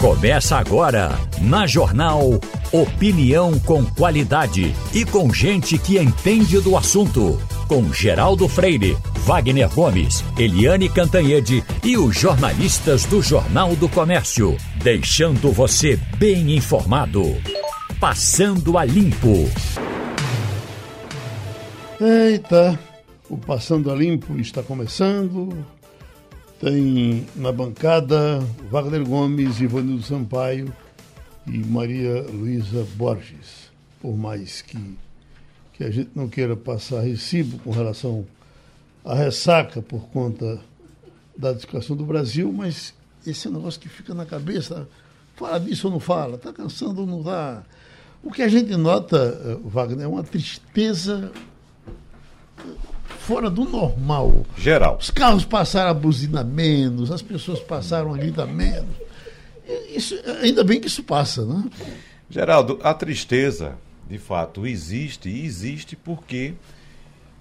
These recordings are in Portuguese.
Começa agora, na Jornal Opinião com qualidade e com gente que entende do assunto. Com Geraldo Freire, Wagner Gomes, Eliane Cantanhede e os jornalistas do Jornal do Comércio. Deixando você bem informado. Passando a Limpo. Eita, o Passando a Limpo está começando. Tem na bancada Wagner Gomes, Ivanildo Sampaio e Maria Luísa Borges. Por mais que, que a gente não queira passar recibo com relação à ressaca por conta da discussão do Brasil, mas esse é um negócio que fica na cabeça. Fala disso ou não fala? Está cansando ou não está? O que a gente nota, eh, Wagner, é uma tristeza fora do normal. Geral. Os carros passaram a buzina menos, as pessoas passaram a gritar menos. Isso, ainda bem que isso passa, né? Geraldo, a tristeza, de fato, existe e existe porque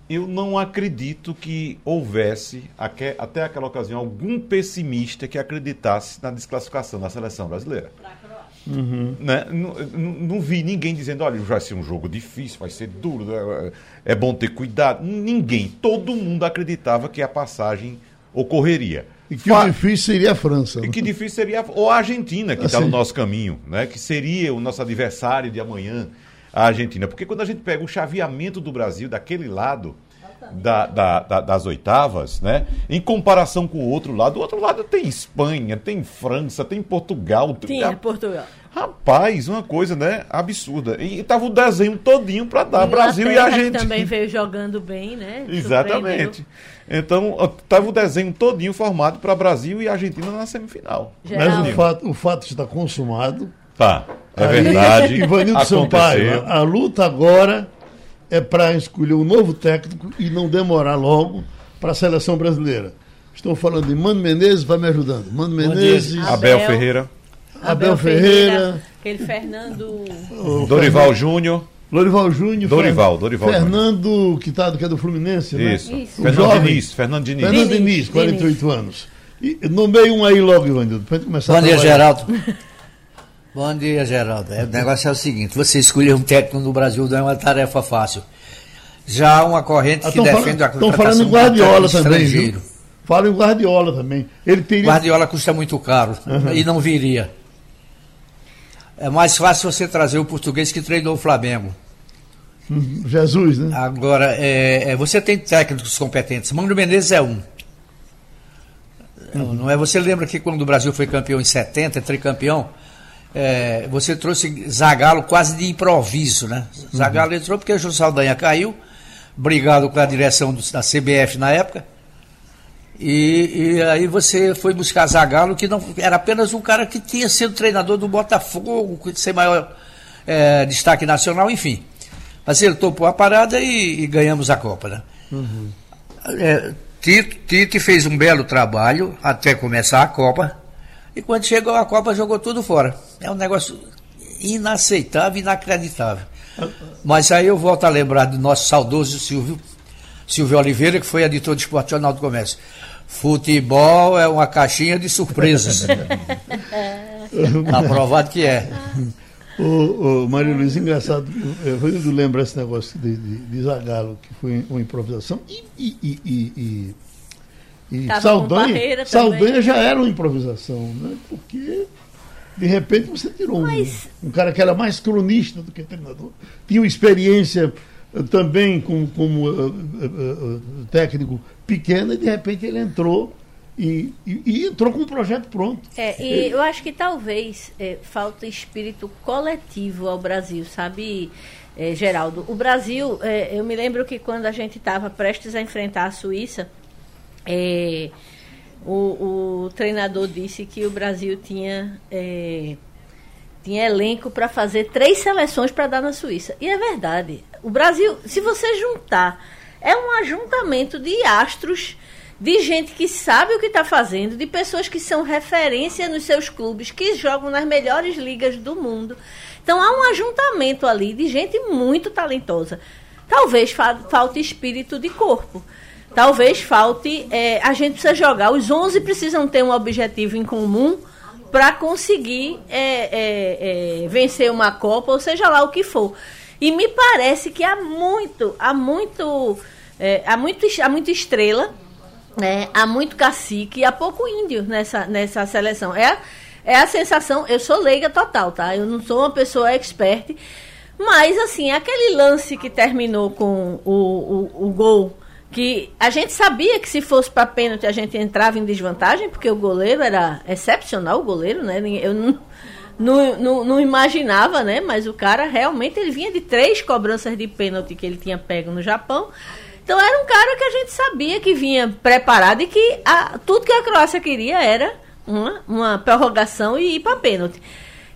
eu não acredito que houvesse, até aquela ocasião, algum pessimista que acreditasse na desclassificação da seleção brasileira. Uhum. Né? Não, não, vi ninguém dizendo, olha, vai ser um jogo difícil, vai ser duro, é, é bom ter cuidado. Ninguém, todo mundo acreditava que a passagem ocorreria. E que Fa... difícil seria a França. E né? que difícil seria ou a Argentina, que está assim. no nosso caminho, né? que seria o nosso adversário de amanhã, a Argentina. Porque quando a gente pega o chaveamento do Brasil daquele lado, da, da, da, das oitavas, né? Em comparação com o outro lado, o outro lado tem Espanha, tem França, tem Portugal. Tem é, Portugal. Rapaz, uma coisa, né? Absurda. E tava o desenho todinho para dar Brasil e a gente. também veio jogando bem, né? Exatamente. Então, tava o desenho todinho formado para Brasil e Argentina na semifinal. Geral. Mas o fato, o fato está consumado. Tá. É Aí, verdade. Ivanildo Sampaio, a luta agora é para escolher um novo técnico e não demorar logo para a seleção brasileira. Estou falando de Mano Menezes, vai me ajudando. Mano Menezes. Abel, Abel Ferreira. Abel, Abel Ferreira, Ferreira. Aquele Fernando. Dorival Júnior. Dorival Júnior. Dorival, Dorival. Fernando, que, tá, que é do Fluminense, né? Isso. Isso. Fernando jovem. Diniz. Fernando Diniz. Fernando Diniz, 48 Diniz. anos. E nomeie um aí logo, Ivanildo, para começar Bom dia, Geraldo. Bom dia, Geraldo. É, o negócio é o seguinte: você escolher um técnico no Brasil não é uma tarefa fácil. Já há uma corrente ah, que defende a contratação Estão falando em Guardiola também. Viu? Fala em Guardiola também. Ele teria... Guardiola custa muito caro uhum. e não viria. É mais fácil você trazer o português que treinou o Flamengo. Uhum. Jesus, né? Agora, é, é, você tem técnicos competentes. Mano Menezes é um. Uhum. Não é? Você lembra que quando o Brasil foi campeão em 70, tricampeão, é, você trouxe Zagallo quase de improviso, né? Zagallo entrou porque o Saldanha caiu, brigado com a direção do, da CBF na época. E, e, aí você foi buscar Zagallo, que não era apenas um cara que tinha sido treinador do Botafogo, sem maior é, destaque nacional, enfim. Mas ele topou a parada e, e ganhamos a Copa, né? Uhum. É, Tite, Tite fez um belo trabalho até começar a Copa. E quando chegou a Copa, jogou tudo fora. É um negócio inaceitável, inacreditável. Mas aí eu volto a lembrar do nosso saudoso Silvio, Silvio Oliveira, que foi editor de Esporte Jornal do Comércio. Futebol é uma caixinha de surpresas. Aprovado que é. Ô, ô, Maria Luiz, engraçado, eu lembro esse negócio de, de, de Zagalo, que foi uma improvisação, e, e, e, e, e Saldanha, Saldanha já era uma improvisação, né? porque de repente você tirou Mas... um, um, cara que era mais cronista do que treinador, tinha experiência uh, também com, como uh, uh, uh, técnico pequena e de repente ele entrou e, e, e, entrou com um projeto pronto. É, e eu acho que talvez é, falta espírito coletivo ao Brasil, sabe, é, Geraldo? O Brasil, é, eu me lembro que quando a gente estava prestes a enfrentar a Suíça, é, o, o treinador disse que o Brasil tinha, é, tinha elenco para fazer três seleções para dar na Suíça. E é verdade. O Brasil, se você juntar, é um ajuntamento de astros, de gente que sabe o que está fazendo, de pessoas que são referência nos seus clubes, que jogam nas melhores ligas do mundo. Então há um ajuntamento ali de gente muito talentosa. Talvez fa falte espírito de corpo. Talvez falte. É, a gente precisa jogar. Os 11 precisam ter um objetivo em comum para conseguir é, é, é, vencer uma Copa, ou seja lá o que for. E me parece que há muito, há muito, é, há muito, há muita estrela, né? há muito cacique há pouco índio nessa, nessa seleção. É, é a sensação, eu sou leiga total, tá? Eu não sou uma pessoa expert, mas assim, aquele lance que terminou com o, o, o gol que a gente sabia que se fosse para pênalti a gente entrava em desvantagem, porque o goleiro era excepcional, o goleiro, né? Eu não, não, não, não, imaginava, né? Mas o cara realmente ele vinha de três cobranças de pênalti que ele tinha pego no Japão. Então era um cara que a gente sabia que vinha preparado e que a, tudo que a Croácia queria era uma, uma prorrogação e ir para pênalti.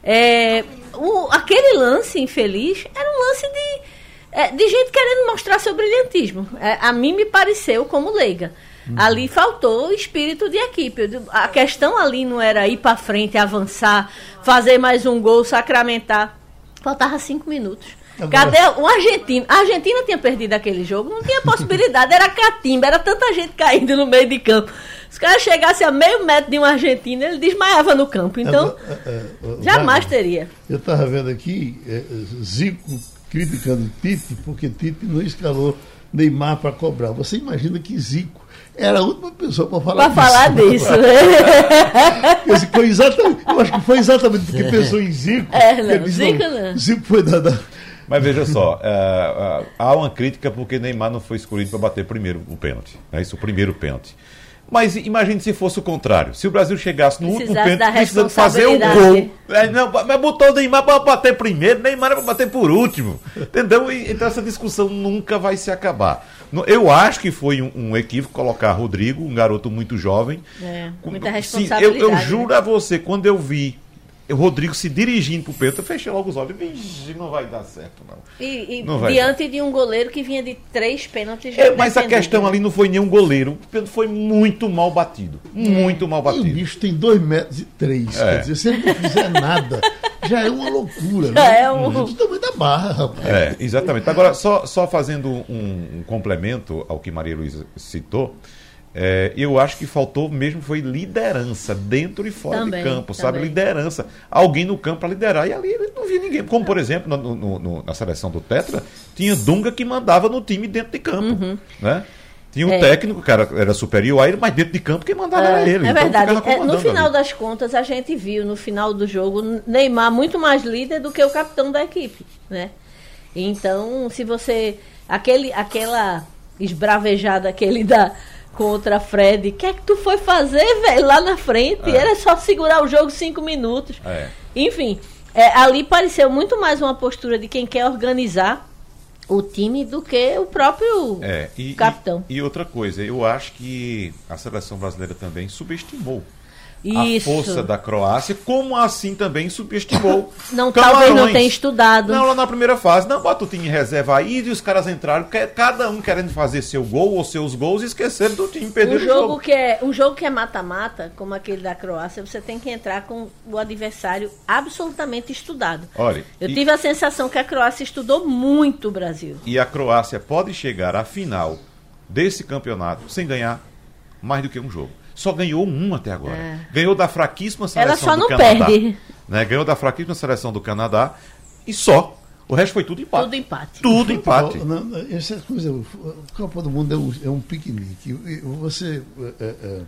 É, o, aquele lance infeliz era um lance de é, de gente querendo mostrar seu brilhantismo. É, a mim me pareceu como leiga. Uhum. Ali faltou espírito de equipe. A questão ali não era ir para frente, avançar, fazer mais um gol, sacramentar. Faltava cinco minutos. Agora... Cadê o argentino? A Argentina tinha perdido aquele jogo, não tinha possibilidade, era catimba, era tanta gente caindo no meio de campo. Se o cara chegasse a meio metro de um argentino, ele desmaiava no campo. Então, é, é, é, jamais teria. Eu estava vendo aqui, Zico criticando Tite porque Tite não escalou Neymar para cobrar. Você imagina que Zico era a última pessoa para falar Para falar disso. Esse foi exatamente, eu acho que foi exatamente porque pensou em Zico. É, não, Zico não. Zico foi dada. Mas veja só, é, é, há uma crítica porque Neymar não foi escolhido para bater primeiro o pênalti. É isso, o primeiro pênalti. Mas imagine se fosse o contrário. Se o Brasil chegasse no último pênalti, precisando fazer o gol. É, não, mas botou o Neymar para bater primeiro, Neymar para bater por último. Entendeu? Então essa discussão nunca vai se acabar. Eu acho que foi um, um equívoco colocar Rodrigo, um garoto muito jovem. É, muita responsabilidade. Sim, eu, eu juro né? a você, quando eu vi o Rodrigo se dirigindo pro Pedro, eu fechei logo os olhos. Vixe, não vai dar certo, não. E, e não diante de um goleiro que vinha de três pênaltis. É, mas a questão ali não foi nenhum goleiro. O Pedro foi muito mal batido. Muito mal batido. E o bicho tem dois metros e três. É. Quer dizer, se ele não fizer nada, já é uma loucura. Já né? é um. Do tamanho da barra, rapaz. É, exatamente. Agora, só, só fazendo um, um complemento ao que Maria Luísa citou. É, eu acho que faltou mesmo foi liderança dentro e fora também, de campo, sabe? Liderança. Alguém no campo para liderar. E ali ele não via ninguém. Como, por exemplo, no, no, no, na seleção do Tetra, tinha Dunga que mandava no time dentro de campo. Uhum. Né? Tinha um é. técnico, que era, era superior a ele, mas dentro de campo quem mandava é, era ele. É então verdade. É, no final ali. das contas, a gente viu no final do jogo Neymar muito mais líder do que o capitão da equipe. Né? Então, se você. Aquele, aquela esbravejada que ele dá contra Fred. O que é que tu foi fazer, velho, lá na frente? É. Era só segurar o jogo cinco minutos. É. Enfim, é, ali pareceu muito mais uma postura de quem quer organizar o time do que o próprio é, e, capitão. E, e outra coisa, eu acho que a seleção brasileira também subestimou isso. a força da Croácia, como assim também subestimou. Não, talvez não tenha estudado. Não, lá na primeira fase, não, bota o time em reserva aí e os caras entraram, cada um querendo fazer seu gol ou seus gols e esqueceram do time perder um jogo, jogo. Que é, um jogo que é mata-mata, como aquele da Croácia, você tem que entrar com o adversário absolutamente estudado. Olha, Eu e, tive a sensação que a Croácia estudou muito o Brasil. E a Croácia pode chegar à final desse campeonato sem ganhar mais do que um jogo só ganhou um até agora. É. Ganhou da fraquíssima seleção do Canadá. Perde. Né? Ganhou da fraquíssima seleção do Canadá e só. O resto foi tudo empate. Tudo empate. Tudo empate. Não, essa coisa, o Copa do Mundo é um, é um piquenique. Você, é,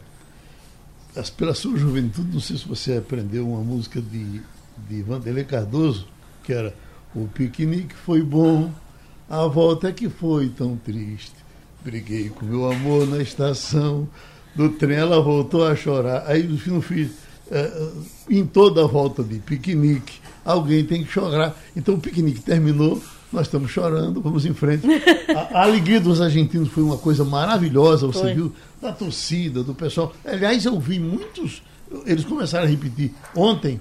é, pela sua juventude, não sei se você aprendeu uma música de, de Vanderlei Cardoso, que era O piquenique foi bom, a volta é que foi tão triste. Briguei com meu amor na estação do trem, ela voltou a chorar. Aí no fim, no fim em toda a volta de piquenique, alguém tem que chorar. Então o piquenique terminou, nós estamos chorando, vamos em frente. A, a alegria dos argentinos foi uma coisa maravilhosa, você foi. viu, da torcida, do pessoal. Aliás, eu vi muitos, eles começaram a repetir ontem,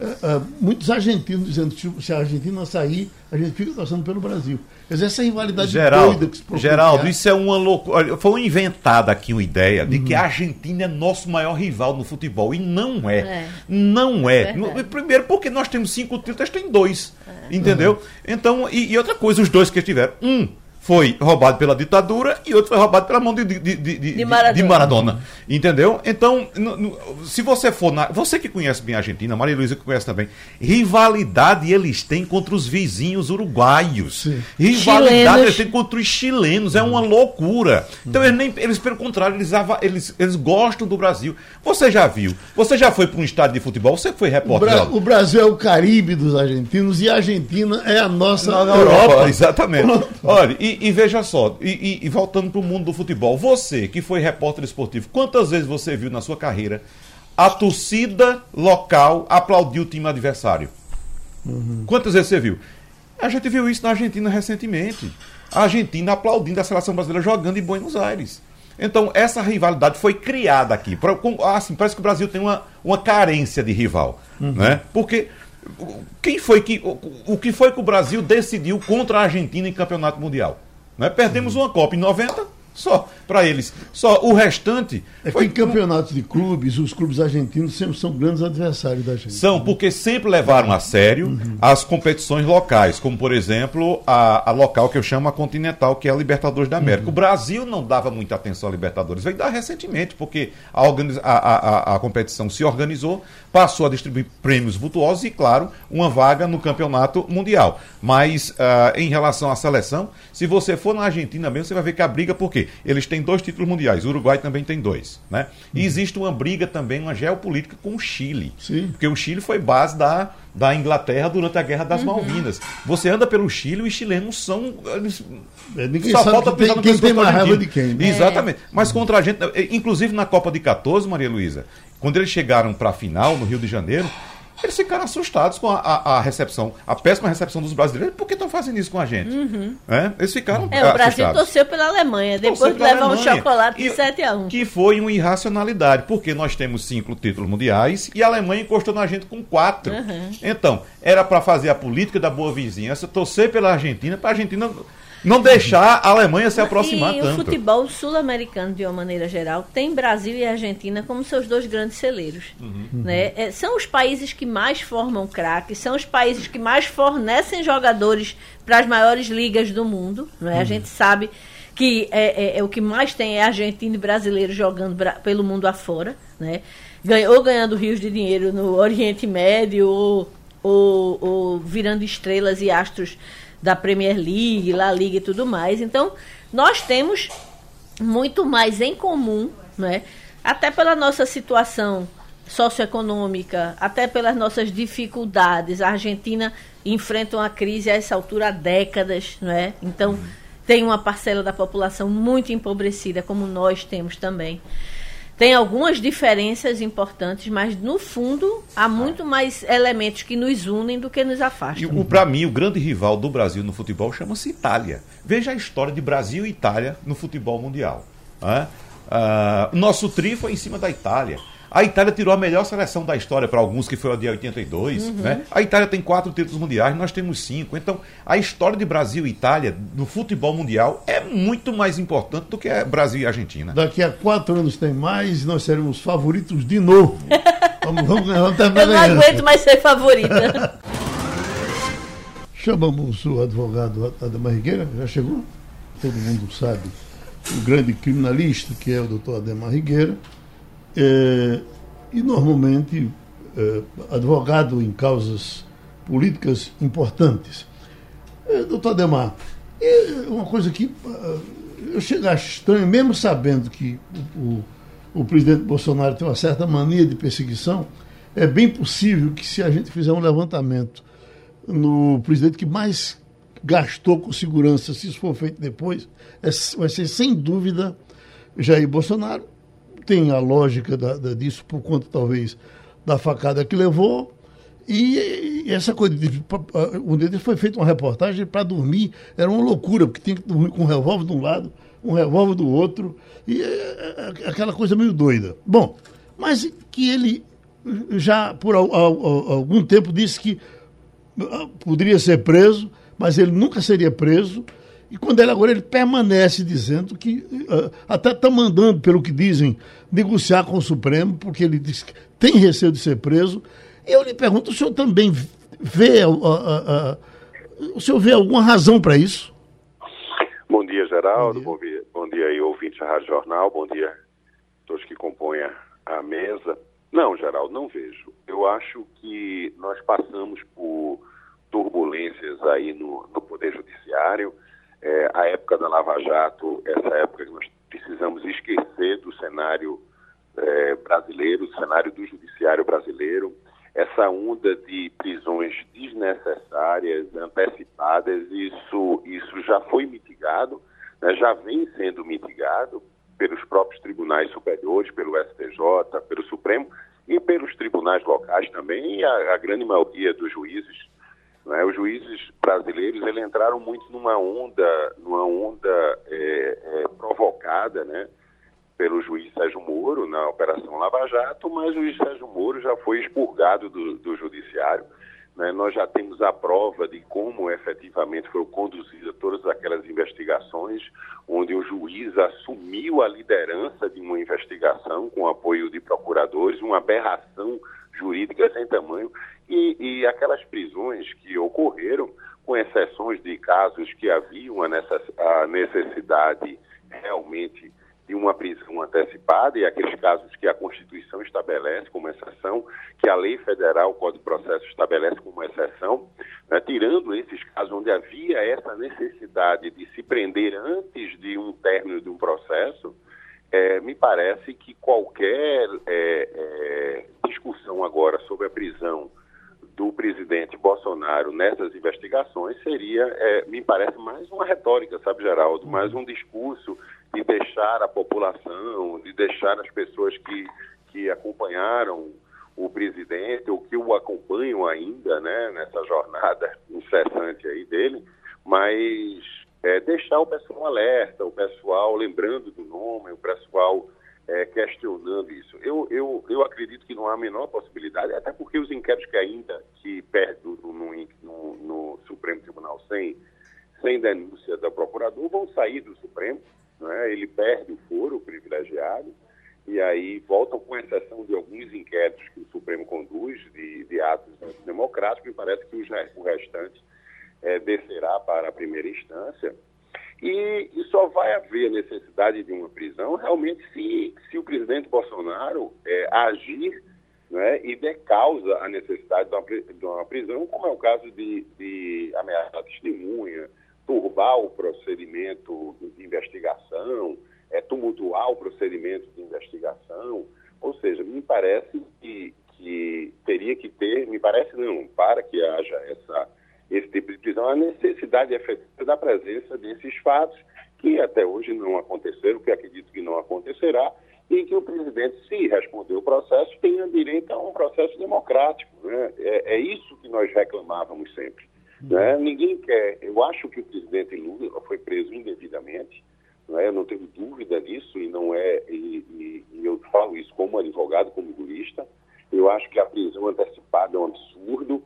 uh, muitos argentinos dizendo que se a Argentina sair, a gente fica torcendo pelo Brasil. Quer dizer, essa rivalidade Geraldo, doida que se propõe. Geraldo, isso é uma loucura. Foi inventada aqui uma ideia de uhum. que a Argentina é nosso maior rival no futebol. E não é. é. Não é. é Primeiro, porque nós temos cinco títulos, eles têm dois. É. Entendeu? Uhum. Então, e, e, outra coisa, os dois que tiveram. Um foi roubado pela ditadura e outro foi roubado pela mão de, de, de, de, De Maradona. de Maradona. Entendeu? Então, se você for na. Você que conhece bem a Argentina, Maria Luísa que conhece também, rivalidade eles têm contra os vizinhos uruguaios. Sim. Rivalidade Chilenos. eles têm contra os chilenos. É uma loucura. Então, eles, nem, eles pelo contrário, eles, eles, eles gostam do Brasil. Você já viu? Você já foi para um estádio de futebol? Você foi O, repórter Bra- lá? o Brasil é o Caribe dos argentinos e a Argentina é a nossa Na- na Europa. Europa, exatamente. Olha, e, e veja só, e, e- voltando para o mundo do futebol, você que foi repórter esportivo, quantas vezes você viu na sua carreira a torcida local aplaudir o time adversário? Quantas vezes você viu? A gente viu isso na Argentina recentemente. A Argentina aplaudindo a seleção brasileira jogando em Buenos Aires. Então, essa rivalidade foi criada aqui. Assim, parece que o Brasil tem uma, uma carência de rival. Né? Porque quem foi que. O, o que foi que o Brasil decidiu contra a Argentina em campeonato mundial? Né? Perdemos uma Copa em 90, só para eles. Só o restante. É que foi em campeonatos de clubes, os clubes argentinos sempre são grandes adversários da gente. São, porque sempre levaram a sério as competições locais, como por exemplo a, a local que eu chamo a Continental, que é a Libertadores da América. O Brasil não dava muita atenção à Libertadores, veio dar recentemente, porque a, organiza- a, a, a- competição se organizou, passou a distribuir prêmios vultuosos e, claro, uma vaga no campeonato mundial. Mas ah, em relação à seleção, se você for na Argentina mesmo, você vai ver que a briga, por quê? Eles têm dois títulos mundiais, o Uruguai também tem dois. Né? E existe uma briga também, uma geopolítica com o Chile. Sim. Porque o Chile foi base da, da Inglaterra durante a Guerra das Malvinas. Você anda pelo Chile, os chilenos são. Eles, É, ninguém só sabe falta que tem- no quem tem mais raiva de quem, né? Exatamente. Mas contra a gente, eh, inclusive na Copa de 14, Maria Luísa, quando eles chegaram para a final no Rio de Janeiro, eles ficaram assustados com a, a- a recepção, a péssima recepção dos brasileiros. Por que estão fazendo isso com a gente? É? Eles ficaram É, o Brasil assustados. torceu pela Alemanha, depois de levar um chocolate de E- 7 a 1 Que foi uma irracionalidade, porque nós temos cinco títulos mundiais e a Alemanha encostou na gente com quatro. Uhum. Então, era para fazer a política da boa vizinhança, torcer pela Argentina, para a Argentina não deixar a Alemanha se aproximar e tanto. o futebol sul-americano, de uma maneira geral, tem Brasil e Argentina como seus dois grandes celeiros. Uhum. Né? É, são os países que mais formam craques, são os países que mais fornecem jogadores para as maiores ligas do mundo. Não Uhum. é? A gente sabe que é, é- é o que mais tem é argentino e brasileiro jogando bra- pelo mundo afora. Né? Ganha- ou ganhando rios de dinheiro no Oriente Médio, ou, ou- ou virando estrelas e astros da Premier League, La Liga e tudo mais. Então, nós temos muito mais em comum, né? até pela nossa situação socioeconômica, até pelas nossas dificuldades. A Argentina enfrenta uma crise a essa altura há décadas, não é? Então, tem uma parcela da população muito empobrecida, como nós temos também. Tem algumas diferenças importantes, mas no fundo há muito mais elementos que nos unem do que nos E afastam. o, para mim, o grande rival do Brasil no futebol chama-se Itália. Veja a história de Brasil e Itália no futebol mundial. né? Ah, o nosso tri foi em cima da Itália. A Itália tirou a melhor seleção da história para alguns, que foi a de 82. Né? A Itália tem quatro títulos mundiais, nós temos cinco. Então, a história de Brasil e Itália no futebol mundial é muito mais importante do que a Brasil e Argentina. Daqui a quatro anos tem mais e nós seremos favoritos de novo. vamos, vamos, vamos terminar Eu não aguento mais ser favorita. Chamamos o advogado Ademar Rigueira, já chegou? Todo mundo sabe. O grande criminalista, que é o doutor Ademar Rigueira. É, e normalmente é, advogado em causas políticas importantes. É, doutor Ademar, é uma coisa que ah, eu chego a estranho, mesmo sabendo que o, o, o presidente Bolsonaro tem uma certa mania de perseguição, é bem possível que se a gente fizer um levantamento no presidente que mais gastou com segurança, se isso for feito depois, é- vai ser sem dúvida Jair Bolsonaro. Tem a lógica da- da- disso por conta, talvez, da facada que levou. E, e essa coisa de. Um deles foi feita uma reportagem para dormir, era uma loucura, porque tinha que dormir com um revólver de um lado, um revólver do outro, e é, é, aquela coisa meio doida. Bom, mas que ele já por al- al- al- algum tempo disse que ah, poderia ser preso, mas ele nunca seria preso. E quando ele agora ele permanece dizendo que ah, até está mandando, pelo que dizem, negociar com o Supremo, porque ele diz que tem receio de ser preso. Eu lhe pergunto, o senhor também vê, ah, ah, ah, o senhor vê alguma razão para isso? Bom Geraldo. Bom dia, bom dia aí, ouvintes da Rádio Jornal. Bom dia a todos que compõem a mesa. Não, Geraldo, não vejo. Eu acho que nós passamos por turbulências aí no, no Poder Judiciário. É, a época da Lava Jato, essa época que nós precisamos esquecer do cenário é, brasileiro, do cenário do Judiciário brasileiro. Essa onda de prisões desnecessárias, antecipadas, isso, isso já foi mitigado, né, já vem sendo mitigado pelos próprios tribunais superiores, pelo STJ, pelo Supremo e pelos tribunais locais também, e a, a grande maioria dos juízes. Né? Os juízes brasileiros eles entraram muito numa onda, numa onda é, é, provocada, né? pelo juiz Sérgio Moro na Operação Lava Jato, mas o juiz Sérgio Moro já foi expurgado do, do judiciário. Né? Nós já temos a prova de como efetivamente foram conduzidas todas aquelas investigações, onde o juiz assumiu a liderança de uma investigação com apoio de procuradores, uma aberração jurídica sem tamanho, e, e aquelas prisões que ocorreram, com exceções de casos que haviam a necessidade realmente de uma prisão antecipada e aqueles casos que a Constituição estabelece como exceção, que a lei federal, o Código de Processo estabelece como exceção, né, tirando esses casos onde havia essa necessidade de se prender antes de um término de um processo, é, me parece que qualquer é, é, discussão agora sobre a prisão do presidente Bolsonaro nessas investigações seria, é, me parece, mais uma retórica, sabe, Geraldo? Mais um discurso de deixar a população, de deixar as pessoas que, que acompanharam o presidente ou que o acompanham ainda, né, nessa jornada incessante aí dele, mas é, deixar o pessoal alerta, o pessoal lembrando do nome, o pessoal é, questionando isso. Eu, eu, eu acredito que não há a menor possibilidade, até porque os inquéritos que ainda que perdem no, no, no, Supremo Tribunal sem, sem denúncia da procurador vão sair do Supremo, né? ele perde o foro privilegiado, e aí voltam com exceção de alguns inquéritos que o Supremo conduz de, de atos democráticos, e parece que o restante é, descerá para a primeira instância. E, e, só vai haver necessidade de uma prisão realmente se, se o presidente Bolsonaro é, agir né, e der causa à necessidade de uma, de uma prisão, como é o caso de, de ameaçar testemunha, turbar o procedimento de investigação, é, tumultuar o procedimento de investigação. Ou seja, me parece que, que teria que ter, me parece não, para que haja essa, esse tipo de prisão, a necessidade efetiva da presença desses fatos, que até hoje não aconteceram, que acredito que não acontecerá, e que o presidente, se responder o processo, tenha direito a um processo democrático. Né? É, é isso que nós reclamávamos sempre. Né? Ninguém quer. Eu acho que o presidente Lula foi preso indevidamente. Não é? Eu não tenho dúvida disso e não é. E, e, e, eu falo isso como advogado, como jurista. Eu acho que a prisão antecipada é um absurdo.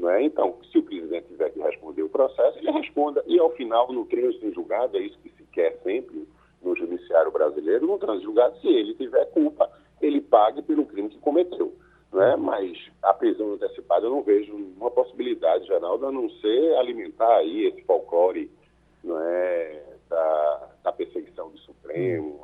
Não é? Então, se o presidente tiver que responder o processo, ele responda. E ao final, no trânsito em julgado, é isso que se quer sempre no judiciário brasileiro, no trânsito em julgado, se ele tiver culpa, ele pague pelo crime que cometeu né? mas a prisão antecipada eu não vejo uma possibilidade, Geraldo, a não ser alimentar aí esse folclore não é, da, da perseguição do Supremo.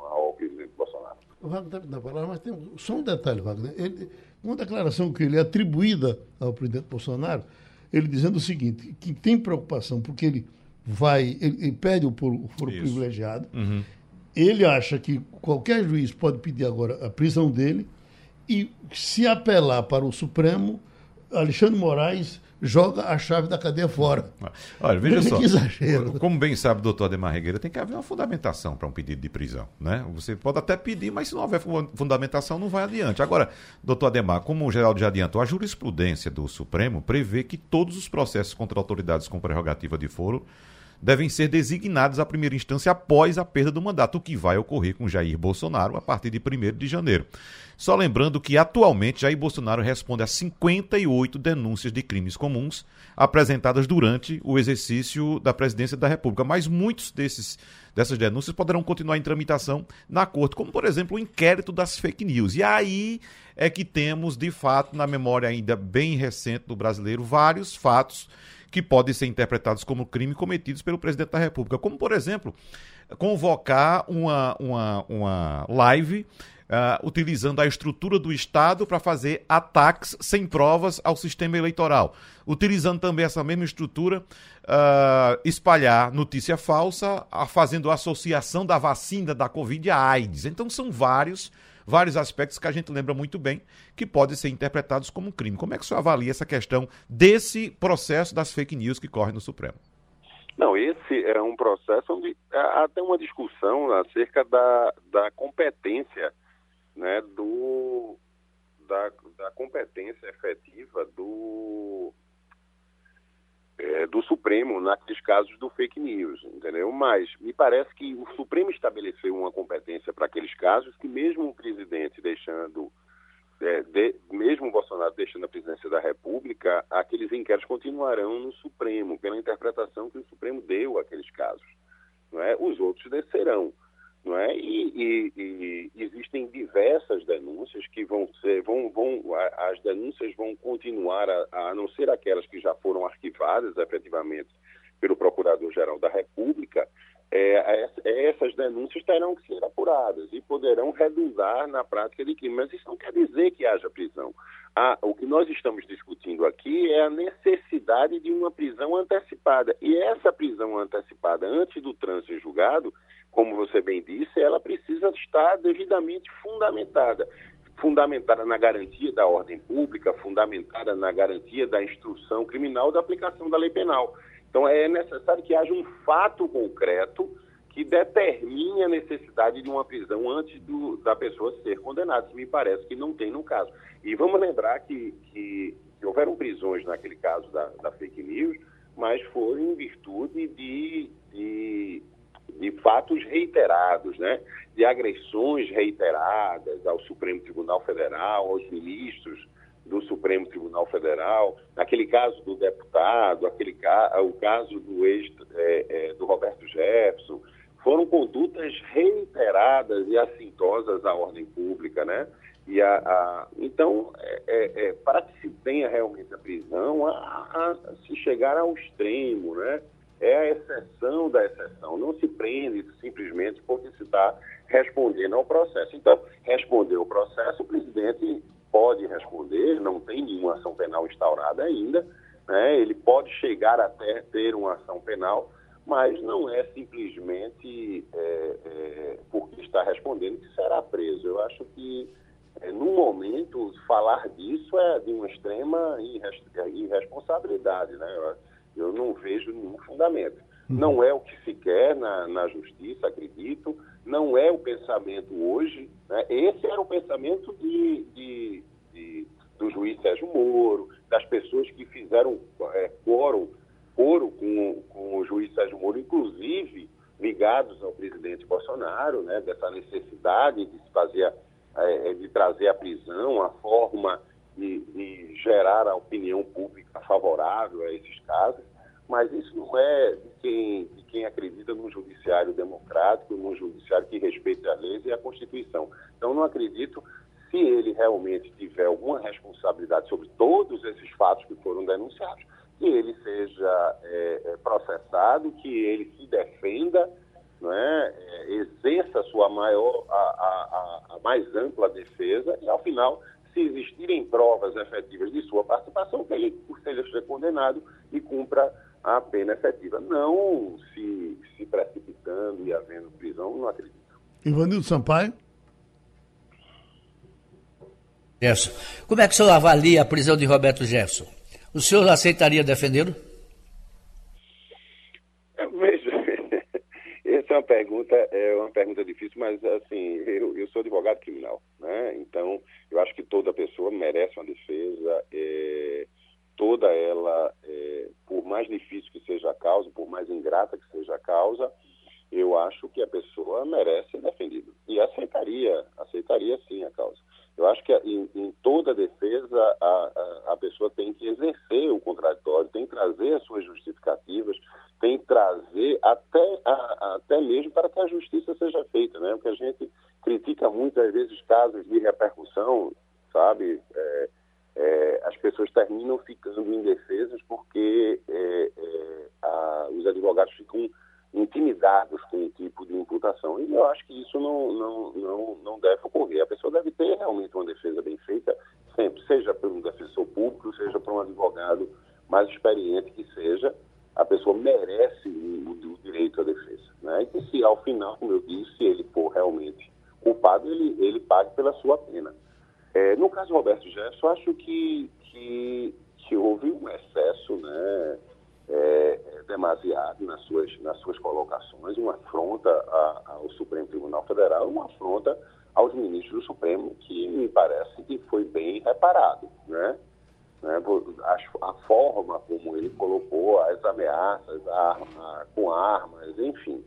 O Wagner da palavra, mas tem só um detalhe, Wagner. Ele, uma declaração que ele é atribuída ao presidente Bolsonaro, ele dizendo o seguinte, que tem preocupação porque ele vai, ele, ele pede o foro, privilegiado, uhum. ele acha que qualquer juiz pode pedir agora a prisão dele, e se apelar para o Supremo, Alexandre Moraes joga a chave da cadeia fora. Olha, veja só. Que exagero. Como bem sabe o doutor Ademar Regueira, tem que haver uma fundamentação para um pedido de prisão. Né? Você pode até pedir, mas se não houver fundamentação, não vai adiante. Agora, doutor Ademar, como o Geraldo já adiantou, a jurisprudência do Supremo prevê que todos os processos contra autoridades com prerrogativa de foro devem ser designados à primeira instância após a perda do mandato, o que vai ocorrer com Jair Bolsonaro a partir de 1 de janeiro. Só lembrando que atualmente Jair Bolsonaro responde a 58 denúncias de crimes comuns apresentadas durante o exercício da presidência da República, mas muitos desses dessas denúncias poderão continuar em tramitação na corte, como por exemplo o inquérito das fake news. E aí é que temos de fato na memória ainda bem recente do brasileiro vários fatos que podem ser interpretados como crime cometidos pelo presidente da República, como por exemplo convocar uma, uma, uma live uh, utilizando a estrutura do Estado para fazer ataques sem provas ao sistema eleitoral. Utilizando também essa mesma estrutura, uh, espalhar notícia falsa, uh, fazendo associação da vacina da Covid à AIDS. Então são vários vários aspectos que a gente lembra muito bem que podem ser interpretados como crime. Como é que o senhor avalia essa questão desse processo das fake news que corre no Supremo? Não, esse é um processo onde há até uma discussão acerca da, da competência né, do, da, da competência efetiva do, é, do Supremo naqueles casos do fake news, entendeu? Mas me parece que o Supremo estabeleceu uma competência para aqueles casos que mesmo o presidente deixando, é, de, mesmo o Bolsonaro deixando a presidência da República, aqueles inquéritos continuarão no Supremo, pela interpretação que o Supremo deu àqueles casos. Não é? Os outros descerão não é? E, e, e, existem diversas denúncias que vão ser, vão, vão, as denúncias vão continuar a, a não ser aquelas que já foram arquivadas efetivamente pelo Procurador-Geral da República, é, essas denúncias terão que ser apuradas e poderão redundar na prática de crime. Mas isso não quer dizer que haja prisão. Ah, o que nós estamos discutindo aqui é a necessidade de uma prisão antecipada. E essa prisão antecipada antes do trânsito julgado como você bem disse, ela precisa estar devidamente fundamentada. Fundamentada na garantia da ordem pública, fundamentada na garantia da instrução criminal da aplicação da lei penal. Então, é necessário que haja um fato concreto que determine a necessidade de uma prisão antes do, da pessoa ser condenada. Me parece que não tem no caso. E vamos lembrar que, que, que houveram prisões naquele caso da, da fake news, mas foram em virtude de, de de fatos reiterados, né? de agressões reiteradas ao Supremo Tribunal Federal, aos ministros do Supremo Tribunal Federal, naquele caso do deputado, aquele ca... o caso do ex é, é, do Roberto Jefferson, foram condutas reiteradas e assintosas à ordem pública, né? E a, a então, é, é, é para que se tenha realmente a prisão, a, a, se chegar ao extremo, né? É a exceção da exceção. Não se prende simplesmente porque se está respondendo ao processo. Então, responder o processo, o presidente pode responder, não tem nenhuma ação penal instaurada ainda, né? ele pode chegar até ter uma ação penal, mas não é simplesmente é, é, porque está respondendo que será preso. Eu acho que, é, no momento, falar disso é de uma extrema irresponsabilidade. Né? Eu não vejo nenhum fundamento. Não é o que se quer na, na justiça, acredito, não é o pensamento hoje. Né? Esse era o pensamento de, de, de, do juiz Sérgio Moro, das pessoas que fizeram é, coro, coro com, com o juiz Sérgio Moro, inclusive ligados ao presidente Bolsonaro, né? dessa necessidade de se fazer, é, de trazer a prisão, a forma de, gerar a opinião pública favorável a esses casos, mas isso não é de quem, de quem acredita num judiciário democrático, num judiciário que respeita as leis e a Constituição. Então, não acredito, se ele realmente tiver alguma responsabilidade sobre todos esses fatos que foram denunciados, que ele seja é, é processado, que ele se defenda, é? é exerça a sua maior, a, a, a mais ampla defesa e, ao final, se existirem provas efetivas de sua participação, que ele seja condenado e cumpra a pena efetiva. Não se, se precipitando e havendo prisão, não acredito. Ivanildo Sampaio? Jefferson. Como é que o senhor avalia a prisão de Roberto Jefferson? O senhor aceitaria defendê-lo? Veja, essa é uma pergunta, é uma pergunta difícil, mas assim, eu, eu sou advogado criminal, né? Então, eu acho que toda pessoa merece uma defesa. É, toda ela, é, por mais difícil que seja a causa, por mais ingrata que seja a causa, eu acho que a pessoa merece ser defendida. E aceitaria, aceitaria sim a causa. Eu acho que em, em toda defesa a, a, a, pessoa tem que exercer o contraditório, tem que trazer as suas justificativas, tem que trazer até, a, até mesmo para que a justiça seja feita, né? Porque a gente critica muitas vezes casos de repercussão, sabe? É, é, as pessoas terminam ficando indefesas porque é, é, os advogados ficam intimidados com um tipo de imputação. E eu acho que isso não, não, não, não deve ocorrer. A pessoa deve ter realmente uma defesa bem feita, sempre, seja por um defensor público, seja por um advogado mais experiente que seja, a pessoa merece o, o direito à defesa. Né? E se ao final, como eu disse, ele for realmente culpado, ele, ele pague pela sua pena. É, no caso do Roberto Jefferson, acho que, que, que houve um excesso, né? É, é, demasiado nas suas, nas suas colocações, uma afronta a, ao Supremo Tribunal Federal, uma afronta aos ministros do Supremo, que me parece que foi bem reparado. Né? né? A, a forma como ele colocou as ameaças a, a, com armas, enfim,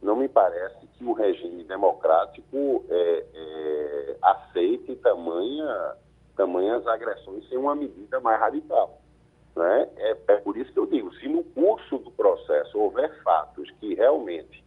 não me parece que o regime democrático é, é, aceite tamanha, tamanhas agressões sem uma medida mais radical. Né? É, é por isso que eu digo, se no curso do processo houver fatos que realmente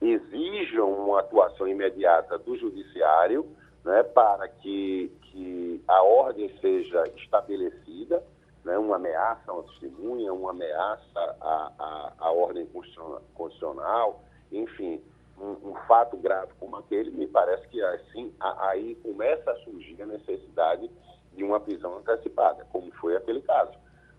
exijam uma atuação imediata do judiciário né, para que, que a ordem seja estabelecida, né, uma ameaça a uma testemunha, uma ameaça à, à, à ordem constitucional, enfim, um, um, fato grave como aquele, me parece que assim aí começa a surgir a necessidade de uma prisão antecipada, como foi aquele caso.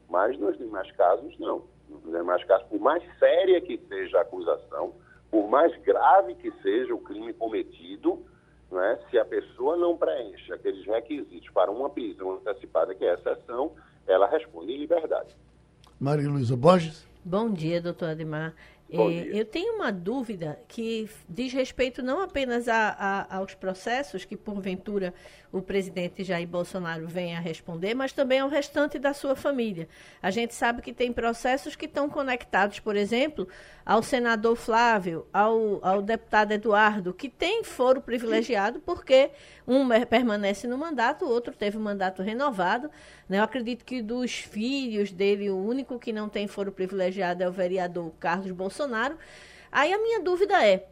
Mas nos demais casos, não. Nos demais casos, por mais séria que seja a acusação, por mais grave que seja o crime cometido, não é? se a pessoa não preenche aqueles requisitos para uma prisão antecipada, que é a exceção, ela responde em liberdade. Maria Luísa Borges. Bom dia, doutor Ademar. É, eu tenho uma dúvida que diz respeito não apenas a, a, aos processos que, porventura, o presidente Jair Bolsonaro venha responder, mas também ao restante da sua família. A gente sabe que tem processos que estão conectados, por exemplo, ao senador Flávio, ao, ao deputado Eduardo, que tem foro privilegiado porque um permanece no mandato, o outro teve o mandato renovado. Né? Eu acredito que dos filhos dele, o único que não tem foro privilegiado é o vereador Carlos Bolsonaro. Aí a minha dúvida é,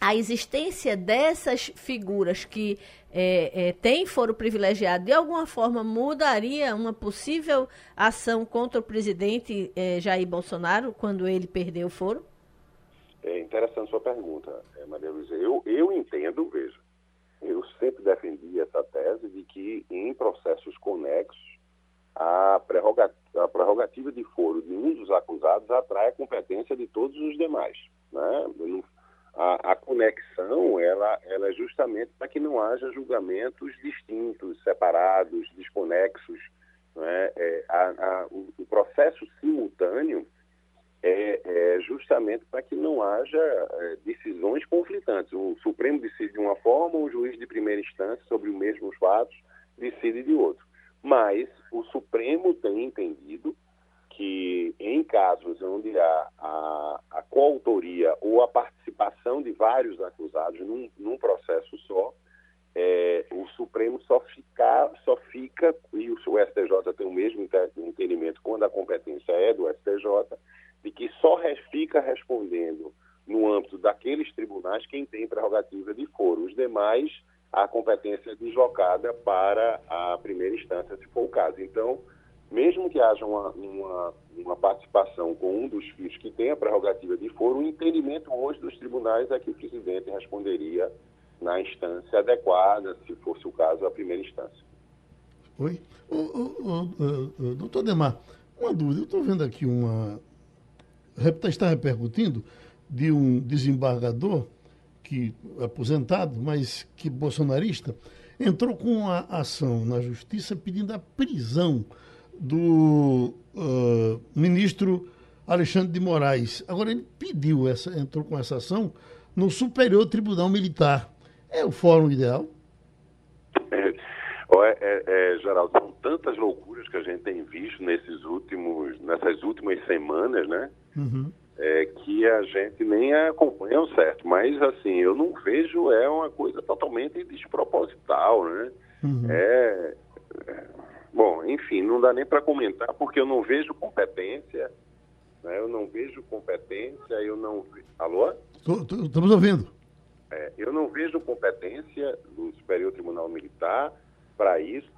a existência dessas figuras que é, é, têm foro privilegiado, de alguma forma mudaria uma possível ação contra o presidente é, Jair Bolsonaro quando ele perdeu o foro? É interessante sua pergunta, é, Maria Luísa. Eu, eu entendo, veja, eu sempre defendi essa tese de que em processos conexos a prerrogativa, a prerrogativa de foro de um dos acusados atrai a competência de todos os demais. Né? A, a, conexão ela, ela é justamente para que não haja julgamentos distintos, separados, desconexos. Né? É, a, a, o, o, processo simultâneo é, é justamente para que não haja é, decisões conflitantes. O Supremo decide de uma forma, o juiz de primeira instância, sobre os mesmos fatos, decide de outro. Mas o Supremo tem entendido que em casos onde há a, a coautoria ou a participação de vários acusados num, num processo só, é, o Supremo só fica, só fica, e o, o STJ tem o mesmo entendimento quando a competência é do STJ, de que só fica respondendo no âmbito daqueles tribunais quem tem prerrogativa de foro. Os demais, a competência é deslocada para a primeira instância, se for o caso. Então, mesmo que haja uma, uma, uma, participação com um dos filhos que tem a prerrogativa de foro, o entendimento hoje dos tribunais é que o presidente responderia na instância adequada, se fosse o caso, a primeira instância. Oi? O, o, o, doutor Demar, uma dúvida. Eu estou vendo aqui uma. Está repercutindo de um desembargador que aposentado, mas que bolsonarista, entrou com uma ação na justiça pedindo a prisão do uh, ministro Alexandre de Moraes. Agora, ele pediu, essa, entrou com essa ação no Superior Tribunal Militar. É o fórum ideal? É, é, é, Geraldo, são tantas loucuras que a gente tem visto nesses últimos, nessas últimas semanas, né? Uhum. É, que a gente nem acompanha o certo. Mas, assim, eu não vejo, é uma coisa totalmente desproposital, né? Uhum. É, é Bom, enfim, não dá nem para comentar porque eu não vejo competência, né? eu não vejo competência, eu não. Alô? Estamos ouvindo. É, eu não vejo competência do Superior Tribunal Militar para isso,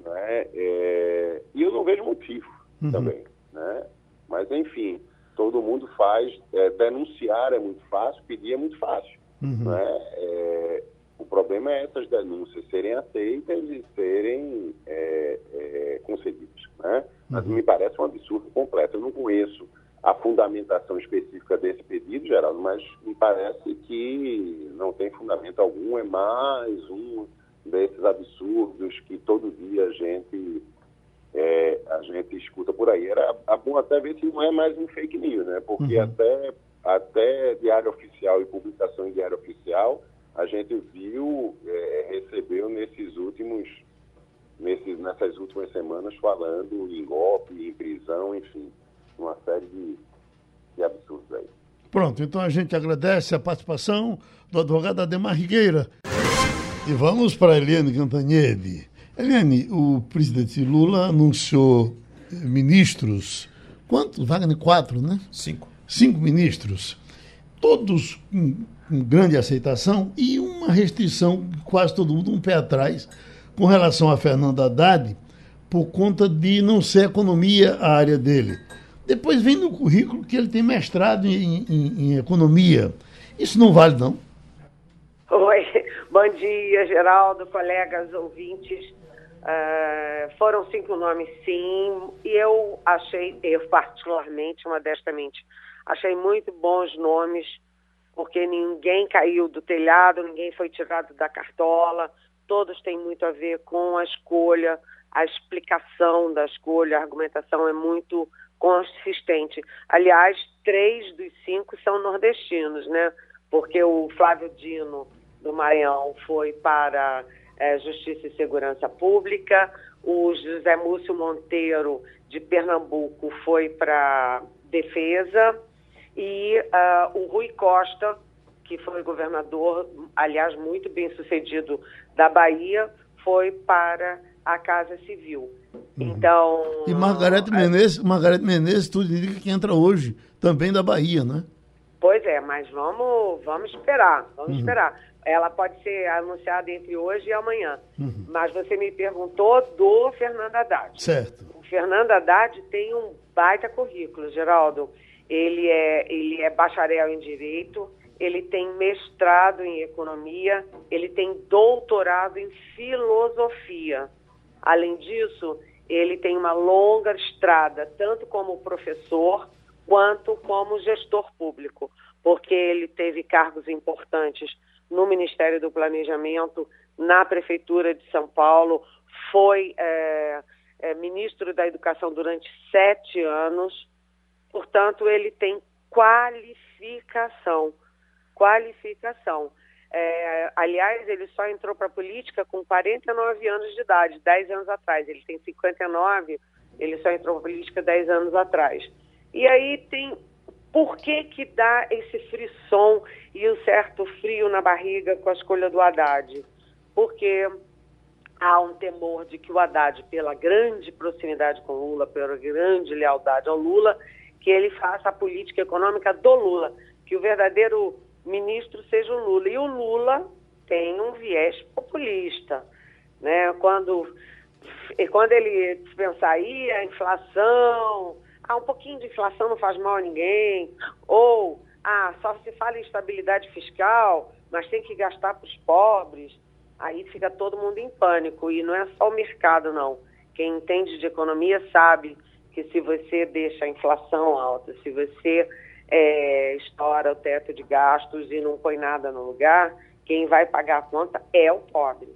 né? É, e eu não vejo motivo uhum. também. Né? Mas, enfim, todo mundo faz. É, denunciar é muito fácil, pedir é muito fácil. Uhum. Né? O problema é essas denúncias serem aceitas e serem é, é, concedidas. Né? Mas Uhum. me parece um absurdo completo. Eu não conheço a fundamentação específica desse pedido, Geraldo, mas me parece que não tem fundamento algum. É mais um desses absurdos que todo dia a gente é, a gente escuta por aí. Era é bom até ver se não é mais um fake news, né? Porque Uhum. até, até diário oficial e publicação em diário oficial, a gente viu, é, recebeu nesses últimos, nesses, nessas últimas semanas falando em golpe, em prisão, enfim, uma série de, de absurdos aí. Pronto, então a gente agradece a participação do advogado Ademar Rigueira. E vamos para a Eliane Cantanhede. Eliane, o presidente Lula anunciou eh, ministros, quantos? Wagner, quatro, né? Cinco. Cinco ministros, todos com, grande aceitação e uma restrição, quase todo mundo um pé atrás, com relação a Fernando Haddad, por conta de não ser economia a área dele. Depois vem no currículo que ele tem mestrado em, em- em economia. Isso não vale, não? Oi, bom dia, Geraldo, colegas, ouvintes. Ah, foram cinco nomes, sim, e eu achei, eu particularmente, modestamente, achei muito bons nomes, porque ninguém caiu do telhado, ninguém foi tirado da cartola, todos têm muito a ver com a escolha, a explicação da escolha, a argumentação é muito consistente. Aliás, três dos cinco são nordestinos, né? Porque o Flávio Dino, do Maranhão, foi para eh, Justiça e Segurança Pública, o José Múcio Monteiro, de Pernambuco, foi para Defesa, e ah, o Rui Costa, que foi governador, aliás, muito bem sucedido da Bahia, foi para a Casa Civil. Então. E Margarete ah, Menezes, Margarete Menezes, tudo indica que entra hoje, também da Bahia, né? Pois é, mas vamos, vamos esperar, vamos esperar. Ela pode ser anunciada entre hoje e amanhã. Mas você me perguntou do Fernando Haddad. Certo. O Fernando Haddad tem um baita currículo, Geraldo. Ele é, ele é bacharel em Direito, ele tem mestrado em Economia, ele tem doutorado em Filosofia. Além disso, ele tem uma longa estrada, tanto como professor quanto como gestor público, porque ele teve cargos importantes no Ministério do Planejamento, na Prefeitura de São Paulo, foi é, é, ministro da Educação durante sete anos, portanto, ele tem qualificação. Qualificação. É, aliás, ele só entrou para a política com 49 anos de idade, 10 anos atrás. Ele tem 59, ele só entrou para a política 10 anos atrás. E aí tem. Por que, que dá esse frisson e um certo frio na barriga com a escolha do Haddad? Porque há um temor de que o Haddad, pela grande proximidade com Lula, pela grande lealdade ao Lula, que ele faça a política econômica do Lula, que o verdadeiro ministro seja o Lula. E o Lula tem um viés populista, né? Quando, quando ele pensar aí a inflação, ah, um pouquinho de inflação não faz mal a ninguém, ou ah, só se fala em estabilidade fiscal, mas tem que gastar para os pobres, aí fica todo mundo em pânico. E não é só o mercado, não. Quem entende de economia sabe que se você deixa a inflação alta, se você é, estoura o teto de gastos e não põe nada no lugar, quem vai pagar a conta é o pobre.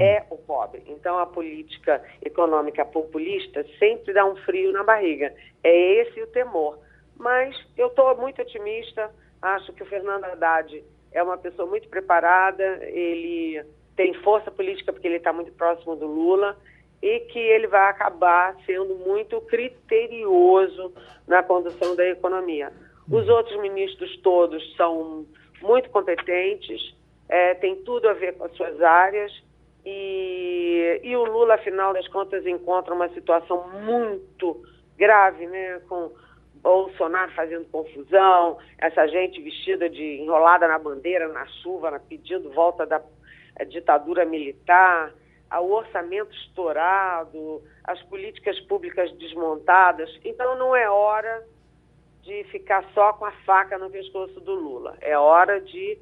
É o pobre. Então a política econômica populista sempre dá um frio na barriga. É esse o temor. Mas eu estou muito otimista, acho que o Fernando Haddad é uma pessoa muito preparada, ele tem força política porque ele está muito próximo do Lula e que ele vai acabar sendo muito criterioso na condução da economia. Os outros ministros todos são muito competentes, é, tem tudo a ver com as suas áreas e, e o Lula, afinal das contas, encontra uma situação muito grave, né, com Bolsonaro fazendo confusão, essa gente vestida de enrolada na bandeira, na chuva, na, pedindo volta da ditadura militar, o orçamento estourado, as políticas públicas desmontadas. Então não é hora de ficar só com a faca no pescoço do Lula. É hora de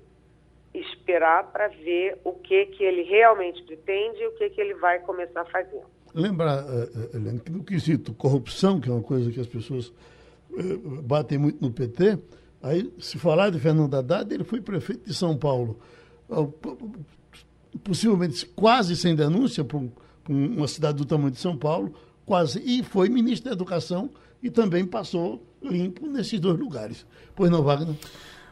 esperar para ver o que, que ele realmente pretende e o que, que ele vai começar a fazer. Lembrar, uh, Helena, que no quesito corrupção, que é uma coisa que as pessoas uh, batem muito no PT, aí se falar de Fernando Haddad, ele foi prefeito de São Paulo. Possivelmente quase sem denúncia para um, uma cidade do tamanho de São Paulo, quase, e foi ministro da Educação e também passou limpo nesses dois lugares. Pois não, Wagner?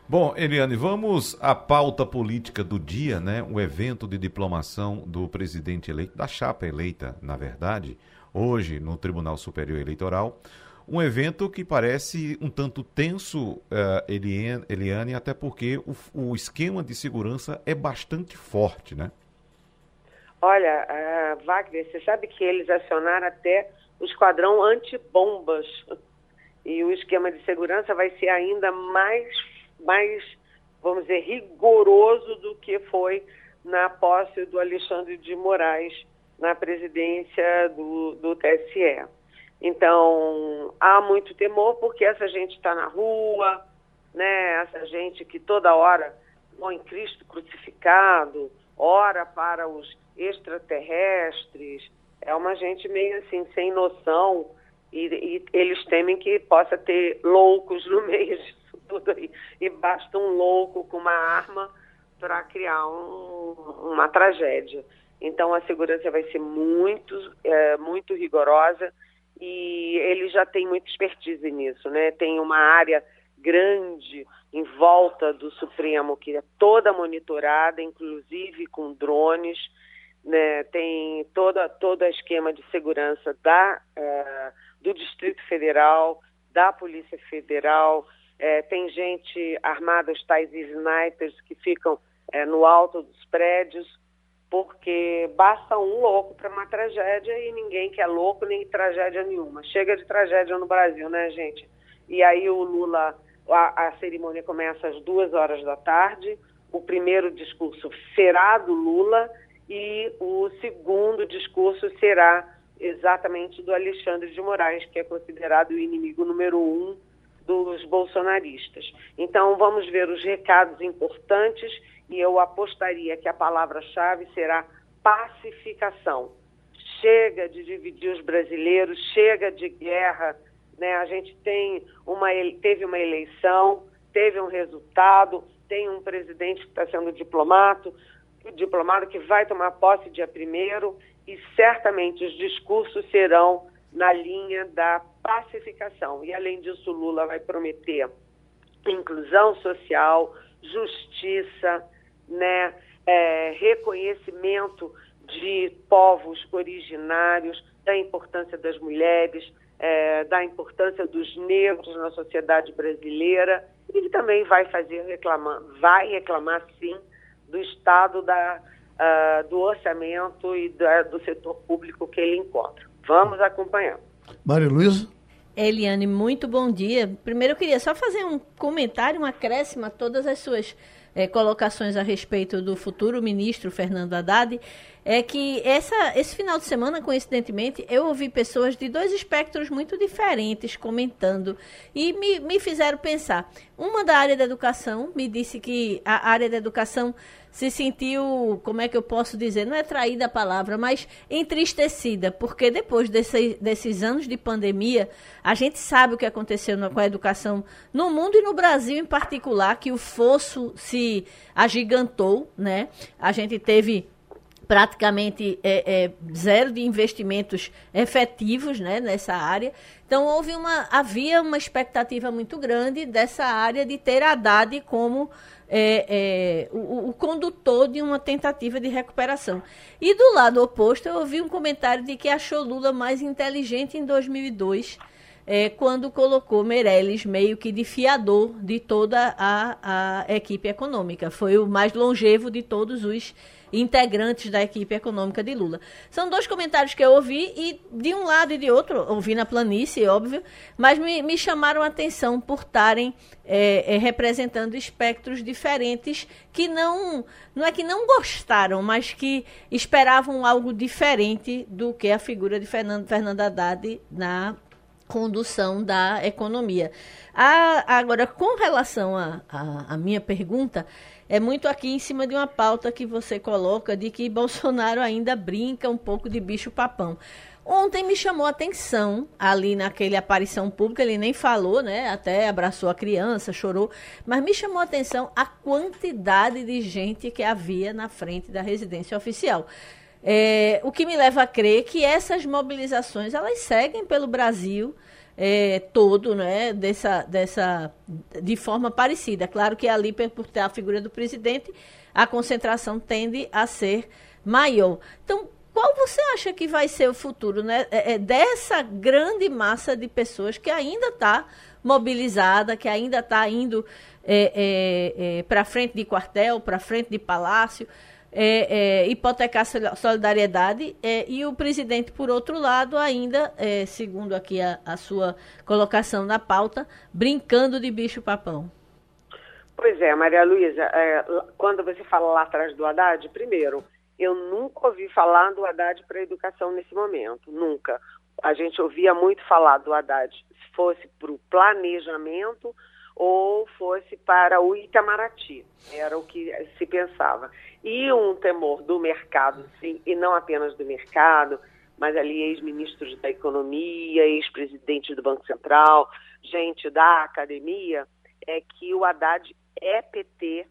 Bom, Eliane, vamos à pauta política do dia, né? O evento de diplomação do presidente eleito, da chapa eleita, na verdade, hoje no Tribunal Superior Eleitoral. Um evento que parece um tanto tenso, uh, Eliane, até porque o, o, esquema de segurança é bastante forte, né? Olha, uh, Wagner, você sabe que eles acionaram até o esquadrão antibombas. E o esquema de segurança vai ser ainda mais mais, vamos dizer, rigoroso do que foi na posse do Alexandre de Moraes na presidência do, do TSE. Então, há muito temor porque essa gente está na rua, né? essa gente que toda hora põe Cristo crucificado, ora para os extraterrestres, é uma gente meio assim, sem noção, e, e eles temem que possa ter loucos no meio tudo aí. E basta um louco com uma arma para criar um, uma tragédia. Então a segurança vai ser muito, é, muito rigorosa e ele já tem muita expertise nisso, né? Tem uma área grande em volta do Supremo que é toda monitorada, inclusive com drones, né? Tem toda todo esquema de segurança da uh, do Distrito Federal, da Polícia Federal, é, tem gente armada, os tais snipers que ficam é, no alto dos prédios, porque basta um louco para uma tragédia e ninguém quer louco nem tragédia nenhuma. Chega de tragédia no Brasil, né, gente? E aí o Lula, a, a cerimônia começa às duas horas da tarde, o primeiro discurso será do Lula e o segundo discurso será exatamente do Alexandre de Moraes, que é considerado o inimigo número um dos bolsonaristas. Então, vamos ver os recados importantes e eu apostaria que a palavra-chave será pacificação. Chega de dividir os brasileiros, chega de guerra. Né? A gente tem uma, teve uma eleição, teve um resultado, tem um presidente que está sendo diplomado, diplomado que vai tomar posse dia primeiro e certamente os discursos serão na linha da pacificação. E, além disso, Lula vai prometer inclusão social, justiça, né, é, reconhecimento de povos originários, da importância das mulheres, é, da importância dos negros na sociedade brasileira ele também vai fazer reclamar, vai reclamar sim do estado da, uh, do orçamento e da, do setor público que ele encontra. Vamos acompanhar. Maria Luísa? Eliane, muito bom dia. Primeiro eu queria só fazer um comentário, um acréscimo a todas as suas é, colocações a respeito do futuro ministro Fernando Haddad é que essa, esse final de semana, coincidentemente, eu ouvi pessoas de dois espectros muito diferentes comentando e me, me fizeram pensar. Uma da área da educação me disse que a área da educação se sentiu, como é que eu posso dizer, não é traída a palavra, mas entristecida, porque depois desse, desses anos de pandemia, a gente sabe o que aconteceu com a educação no mundo e no Brasil em particular, que o fosso se agigantou, né? A gente teve praticamente é, é, zero de investimentos efetivos né, nessa área. Então houve uma, havia uma expectativa muito grande dessa área de ter Haddad como é, é, o, o, condutor de uma tentativa de recuperação. E do lado oposto, eu ouvi um comentário de que achou Lula mais inteligente em 2002, é, quando colocou Meirelles meio que de fiador de toda a, a equipe econômica. Foi o mais longevo de todos os integrantes da equipe econômica de Lula. São dois comentários que eu ouvi e de um lado e de outro, ouvi na planície, óbvio, mas me, me chamaram a atenção por estarem é, é, representando espectros diferentes que não, não é que não gostaram, mas que esperavam algo diferente do que a figura de Fernando, Fernando Haddad na condução da economia. A, agora, com relação à minha pergunta, é muito aqui em cima de uma pauta que você coloca de que Bolsonaro ainda brinca um pouco de bicho-papão. Ontem me chamou a atenção, ali naquele aparição pública, ele nem falou, né? Até abraçou a criança, chorou, mas me chamou a atenção a quantidade de gente que havia na frente da residência oficial. É, o que me leva a crer que essas mobilizações elas seguem pelo Brasil é, todo, né, dessa, dessa, de forma parecida. Claro que ali, por ter a figura do presidente, a concentração tende a ser maior. Então, qual você acha que vai ser o futuro né, é, é dessa grande massa de pessoas que ainda está mobilizada, que ainda está indo é, é, é para frente de quartel, para frente de palácio? É, é, hipotecar solidariedade é, e o presidente, por outro lado, ainda, é, segundo aqui a, a, sua colocação na pauta, brincando de bicho-papão. Pois é, Maria Luísa, é, quando você fala lá atrás do Haddad, primeiro, eu nunca ouvi falar do Haddad para a educação nesse momento, nunca. A gente ouvia muito falar do Haddad, se fosse para o planejamento ou fosse para o Itamaraty, era o que se pensava e um temor do mercado, sim, e não apenas do mercado, mas ali ex-ministros da Economia, ex-presidentes do Banco Central, gente da academia, é que o Haddad é PT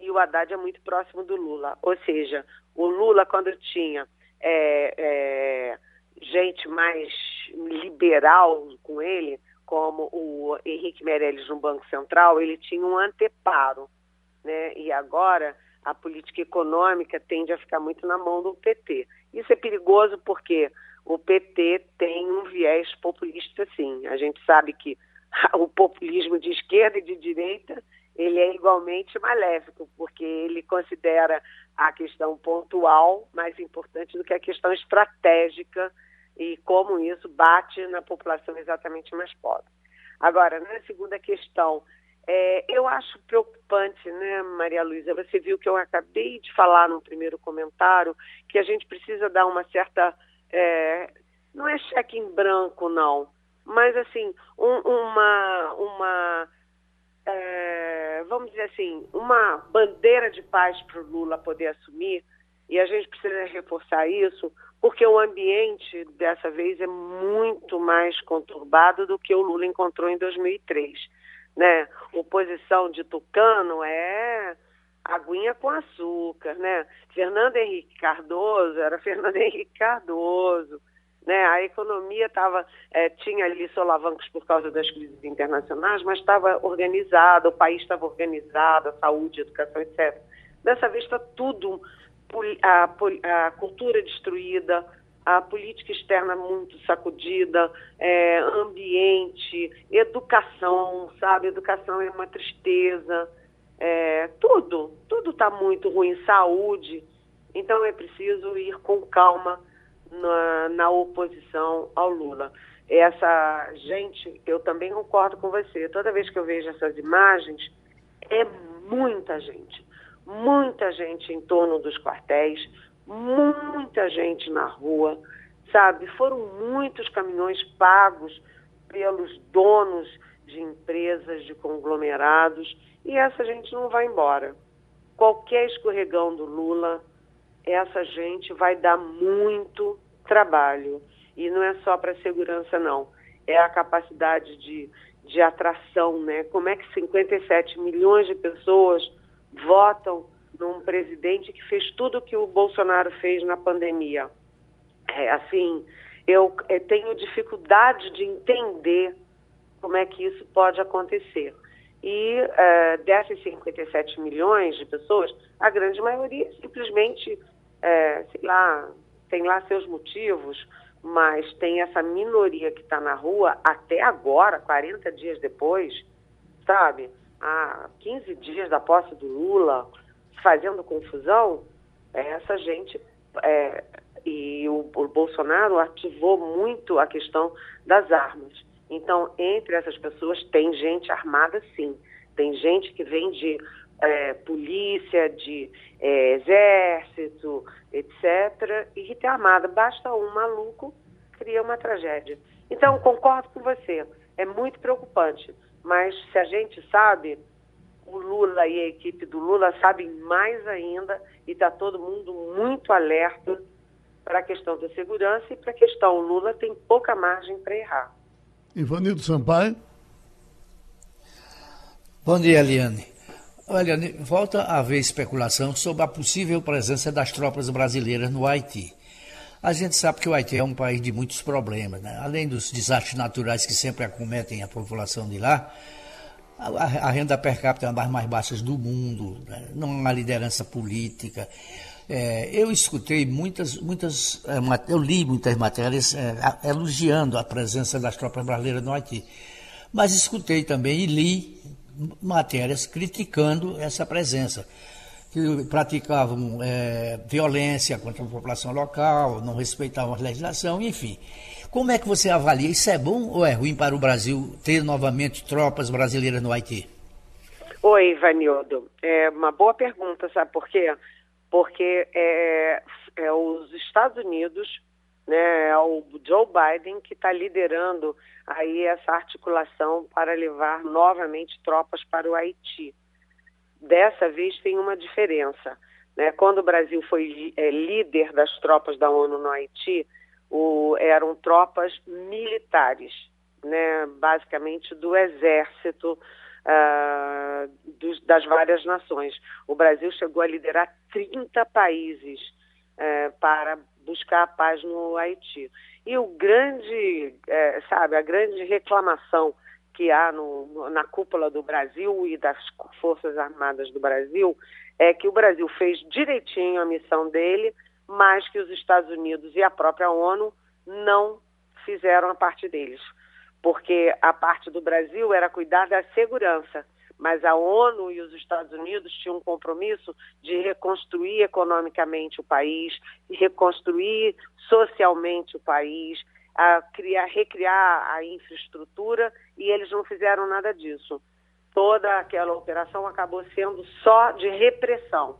e o Haddad é muito próximo do Lula. Ou seja, o Lula, quando tinha é, é, gente mais liberal com ele, como o Henrique Meirelles no Banco Central, ele tinha um anteparo. Né? E agora a política econômica tende a ficar muito na mão do PT. Isso é perigoso porque o PT tem um viés populista, sim. A gente sabe que o populismo de esquerda e de direita ele é igualmente maléfico, porque ele considera a questão pontual mais importante do que a questão estratégica e como isso bate na população exatamente mais pobre. Agora, na segunda questão, é, eu acho preocupante, né, Maria Luísa? Você viu que eu acabei de falar no primeiro comentário que a gente precisa dar uma certa. É, não é cheque em branco, não, mas assim, um, uma. uma é, vamos dizer assim, uma bandeira de paz para o Lula poder assumir, e a gente precisa reforçar isso, porque o ambiente dessa vez é muito mais conturbado do que o Lula encontrou em 2003 né? Oposição de Tucano é aguinha com açúcar, né? Fernando Henrique Cardoso era Fernando Henrique Cardoso, né? A economia estava é, tinha ali solavancos por causa das crises internacionais, mas estava organizada, o país estava organizado, a saúde, a educação, etc. Dessa vez está tudo a, a cultura destruída, a política externa muito sacudida, é, ambiente, educação, sabe? Educação é uma tristeza, é, tudo, tudo está muito ruim, saúde. Então é preciso ir com calma na, na oposição ao Lula. Essa gente, eu também concordo com você, toda vez que eu vejo essas imagens, é muita gente, muita gente em torno dos quartéis, muita gente na rua, sabe? Foram muitos caminhões pagos pelos donos de empresas, de conglomerados, e essa gente não vai embora. Qualquer escorregão do Lula, essa gente vai dar muito trabalho. E não é só para segurança, não. É a capacidade de, de atração, né? Como é que 57 milhões de pessoas votam num presidente que fez tudo o que o Bolsonaro fez na pandemia. É, assim, eu, é, tenho dificuldade de entender como é que isso pode acontecer. E é, dessas 57 milhões de pessoas, a grande maioria simplesmente, é, sei lá, tem lá seus motivos, mas tem essa minoria que está na rua até agora, 40 dias depois, sabe? Há 15 dias da posse do Lula, fazendo confusão, essa gente é, e o, o, Bolsonaro ativou muito a questão das armas. Então, entre essas pessoas tem gente armada, sim. Tem gente que vem de é, polícia, de é, exército, etc., e que tem armada. Basta um maluco seria uma tragédia. Então, concordo com você, é muito preocupante, mas se a gente sabe, o Lula e a equipe do Lula sabem mais ainda e está todo mundo muito alerta para a questão da segurança e para a questão Lula tem pouca margem para errar. Ivanildo Sampaio. Bom dia, Eliane. Olha, volta a haver especulação sobre a possível presença das tropas brasileiras no Haiti. A gente sabe que o Haiti é um país de muitos problemas, né? além dos desastres naturais que sempre acometem a população de lá. A, renda per capita é uma das mais baixas do mundo, né? não há liderança política. É, eu escutei muitas, muitas, é, eu li muitas matérias é, elogiando a presença das tropas brasileiras no Haiti, mas escutei também e li matérias criticando essa presença que praticavam é, violência contra a população local, não respeitavam a legislação, enfim. Como é que você avalia? Isso é bom ou é ruim para o Brasil ter novamente tropas brasileiras no Haiti? Oi, Ivanildo. É uma boa pergunta, sabe por quê? Porque é, é os Estados Unidos, né, é o Joe Biden que está liderando aí essa articulação para levar novamente tropas para o Haiti dessa vez tem uma diferença. Né? Quando o Brasil foi é, líder das tropas da ONU no Haiti, o, eram tropas militares, né? basicamente do exército uh, dos, das várias nações. O Brasil chegou a liderar 30 países uh, para buscar a paz no Haiti. E o grande, uh, sabe, a grande reclamação que há no, na cúpula do Brasil e das Forças Armadas do Brasil é que o Brasil fez direitinho a missão dele, mas que os Estados Unidos e a própria ONU não fizeram a parte deles. Porque a parte do Brasil era cuidar da segurança, mas a ONU e os Estados Unidos tinham um compromisso de reconstruir economicamente o país, reconstruir socialmente o país, a criar, recriar a infraestrutura e eles não fizeram nada disso. Toda aquela operação acabou sendo só de repressão.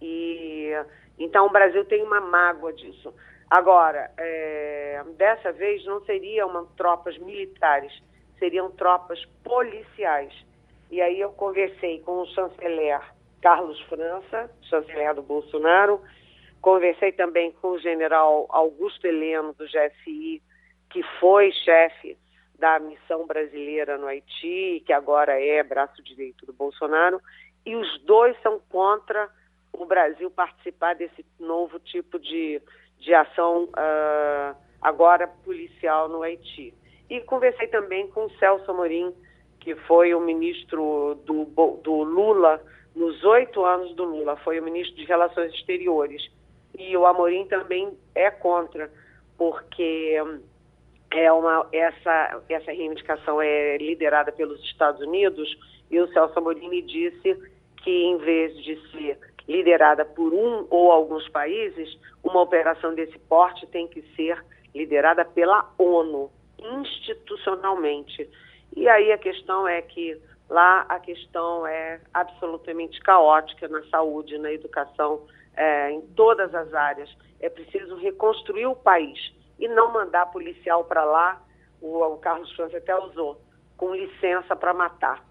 E então o Brasil tem uma mágoa disso. Agora, é, dessa vez não seriam tropas militares, seriam tropas policiais. E aí eu conversei com o chanceler Carlos França, chanceler do Bolsonaro, conversei também com o general Augusto Heleno, do GSI, que foi chefe da missão brasileira no Haiti, que agora é braço direito do Bolsonaro, e os dois são contra o Brasil participar desse novo tipo de, de ação uh, agora policial no Haiti. E conversei também com o Celso Amorim, que foi o ministro do, do Lula nos oito anos do Lula, foi o ministro de Relações Exteriores. E o Amorim também é contra, porque é uma, essa, essa reivindicação é liderada pelos Estados Unidos e o Celso Amorim disse que em vez de ser liderada por um ou alguns países, uma operação desse porte tem que ser liderada pela ONU, institucionalmente. E aí a questão é que lá a questão é absolutamente caótica na saúde, na educação, é, em todas as áreas. É preciso reconstruir o país e não mandar policial para lá, o, o Carlos França até usou, com licença para matar.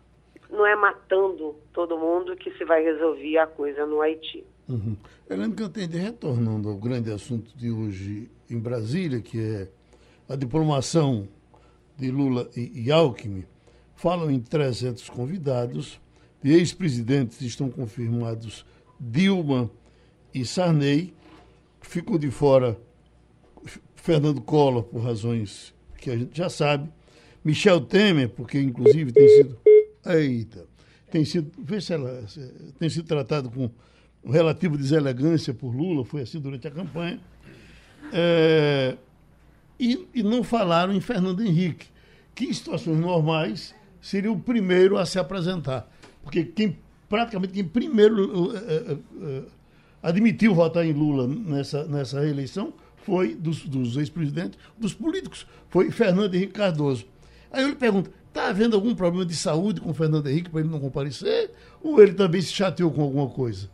Não é matando todo mundo que se vai resolver a coisa no Haiti. Uhum. Helena Cantanhede, retornando ao grande assunto de hoje em Brasília, que é a diplomação de Lula e, e Alckmin, falam em 300 convidados, e ex-presidentes estão confirmados Dilma e Sarney, ficam de fora Fernando Collor, por razões que a gente já sabe, Michel Temer, porque inclusive tem sido. Eita! Tem sido. Vê se ela. Tem sido tratado com relativa deselegância por Lula, foi assim durante a campanha. É, e, e não falaram em Fernando Henrique, que em situações normais seria o primeiro a se apresentar. Porque quem praticamente quem primeiro uh, admitiu votar em Lula nessa, nessa reeleição foi dos, dos ex-presidentes, dos políticos, foi Fernando Henrique Cardoso. Aí eu lhe pergunto, está havendo algum problema de saúde com o Fernando Henrique para ele não comparecer? Ou ele também se chateou com alguma coisa?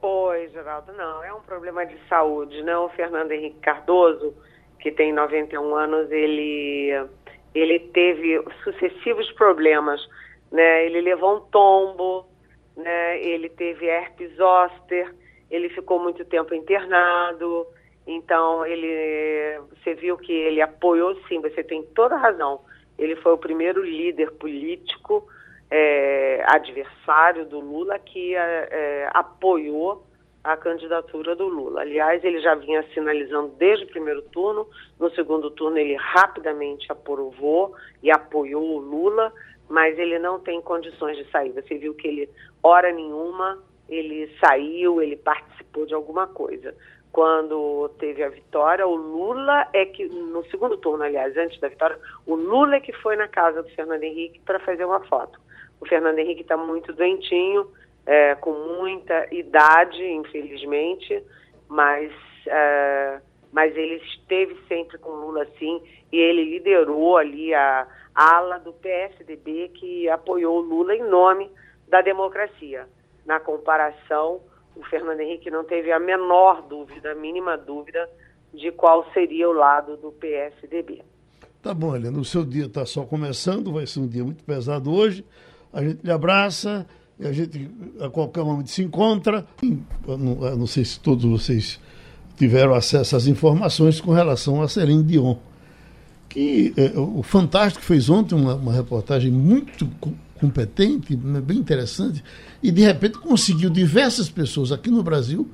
Oi, Geraldo, não, é um problema de saúde, não. O Fernando Henrique Cardoso, que tem 91 anos, ele, ele teve sucessivos problemas. Né? Ele levou um tombo, né? ele teve herpes zoster, ele ficou muito tempo internado. Então, ele, você viu que ele apoiou, sim, você tem toda razão. Ele foi o primeiro líder político é, adversário do Lula que é, é, apoiou a candidatura do Lula. Aliás, ele já vinha sinalizando desde o primeiro turno, no segundo turno ele rapidamente aprovou e apoiou o Lula, mas ele não tem condições de sair. Você viu que ele, hora nenhuma, ele saiu, ele participou de alguma coisa. Quando teve a vitória, o Lula é que, no segundo turno, aliás, antes da vitória, o Lula é que foi na casa do Fernando Henrique para fazer uma foto. O Fernando Henrique está muito doentinho, é, com muita idade, infelizmente, mas, é, mas ele esteve sempre com Lula, sim, e ele liderou ali a ala do PSDB que apoiou Lula em nome da democracia. Na comparação, o Fernando Henrique não teve a menor dúvida, a mínima dúvida, de qual seria o lado do PSDB. Tá bom, Helena, o seu dia está só começando, vai ser um dia muito pesado hoje. A gente lhe abraça e a gente a qualquer momento se encontra. Eu não, eu não sei se todos vocês tiveram acesso às informações com relação a Celine Dion. Que é, o Fantástico fez ontem uma, uma reportagem muito competente, né, bem interessante, e de repente conseguiu diversas pessoas aqui no Brasil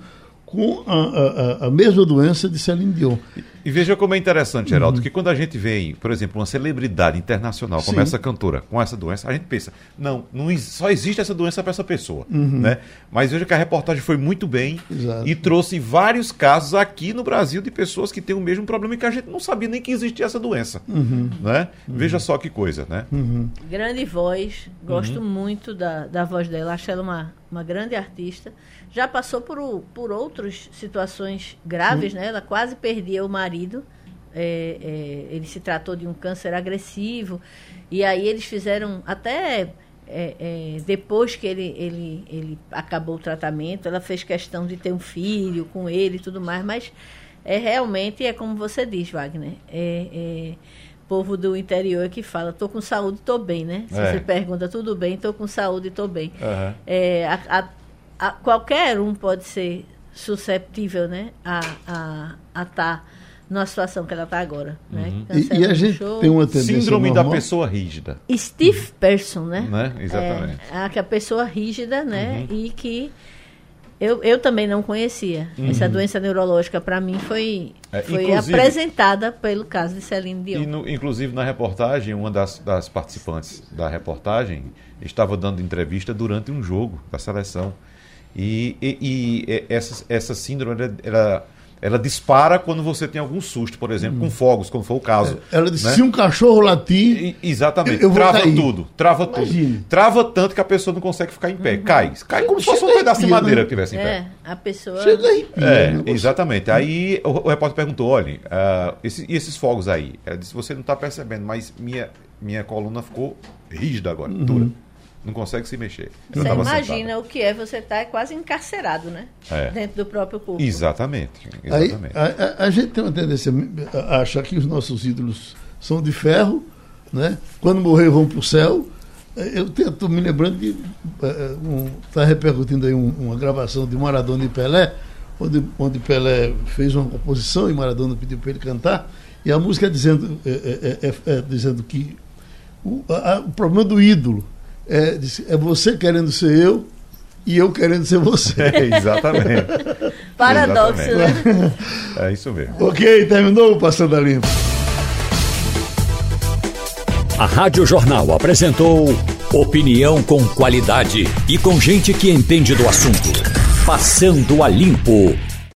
com a, a, a, mesma doença de Celine Dion. E, e veja como é interessante, Geraldo, uhum. que quando a gente vê, por exemplo, uma celebridade internacional como Sim. essa cantora com essa doença, a gente pensa, não, não só existe essa doença para essa pessoa. Uhum. Né? Mas veja que a reportagem foi muito bem Exato. e trouxe vários casos aqui no Brasil de pessoas que têm o mesmo problema e que a gente não sabia nem que existia essa doença. Uhum. Né? Uhum. Veja só que coisa, né? Uhum. Grande voz, gosto uhum. muito da, da voz dela, acho ela uma, uma grande artista já passou por, por outras situações graves, né? Ela quase perdia o marido. É, é, ele se tratou de um câncer agressivo. E aí eles fizeram até é, é, depois que ele, ele, ele acabou o tratamento, ela fez questão de ter um filho com ele e tudo mais, mas é realmente é como você diz, Wagner. É, é povo do interior que fala, tô com saúde, tô bem, né? Se é. você pergunta, tudo bem, tô com saúde, tô bem. Uhum. É, a, a, a, qualquer um pode ser susceptível né, a estar a, a tá numa situação que ela está agora. Né? Uhum. E, e, a gente show. tem uma tendência Síndrome normal. da pessoa rígida. Stiff person, né? né? Exatamente. É, a, a pessoa rígida, né? Uhum. E que eu, eu também não conhecia. Uhum. Essa doença neurológica, para mim, foi, é, foi apresentada pelo caso de Celine Dion. E no, inclusive, na reportagem, uma das, das participantes da reportagem estava dando entrevista durante um jogo da seleção. E, e, e essa, essa síndrome, ela, ela dispara quando você tem algum susto, por exemplo, hum. com fogos, como foi o caso. É, ela disse, né? se um cachorro latir... E, exatamente, eu, eu trava cair. tudo, trava Imagine. tudo. Trava tanto que a pessoa não consegue ficar em pé, uhum. cai. Cai como se fosse um pedaço de madeira né? que tivesse em é, pé. a pessoa... Chega arrepia, é, né? exatamente. Aí o, o, repórter perguntou, olha, uh, esse, e esses fogos aí? Ela disse, você não está percebendo, mas minha, minha coluna ficou rígida agora, uhum. dura não consegue se mexer. Você imagina sentada. o que é você estar tá quase encarcerado, né? É. Dentro do próprio corpo. Exatamente. exatamente. Aí, a, a, gente tem uma tendência a achar que os nossos ídolos são de ferro, né? Quando morrer vão para o céu. Eu estou me lembrando de. Está uh, um, tá repercutindo aí um, uma gravação de Maradona e Pelé, onde, onde Pelé fez uma composição e Maradona pediu para ele cantar. E a música é dizendo, é, é, é dizendo que o, a, o problema do ídolo é, é você querendo ser eu e eu querendo ser você. É, exatamente. Paradoxo, exatamente. né? É isso mesmo. Ok, terminou o Passando a Limpo. A Rádio Jornal apresentou opinião com qualidade e com gente que entende do assunto. Passando a Limpo.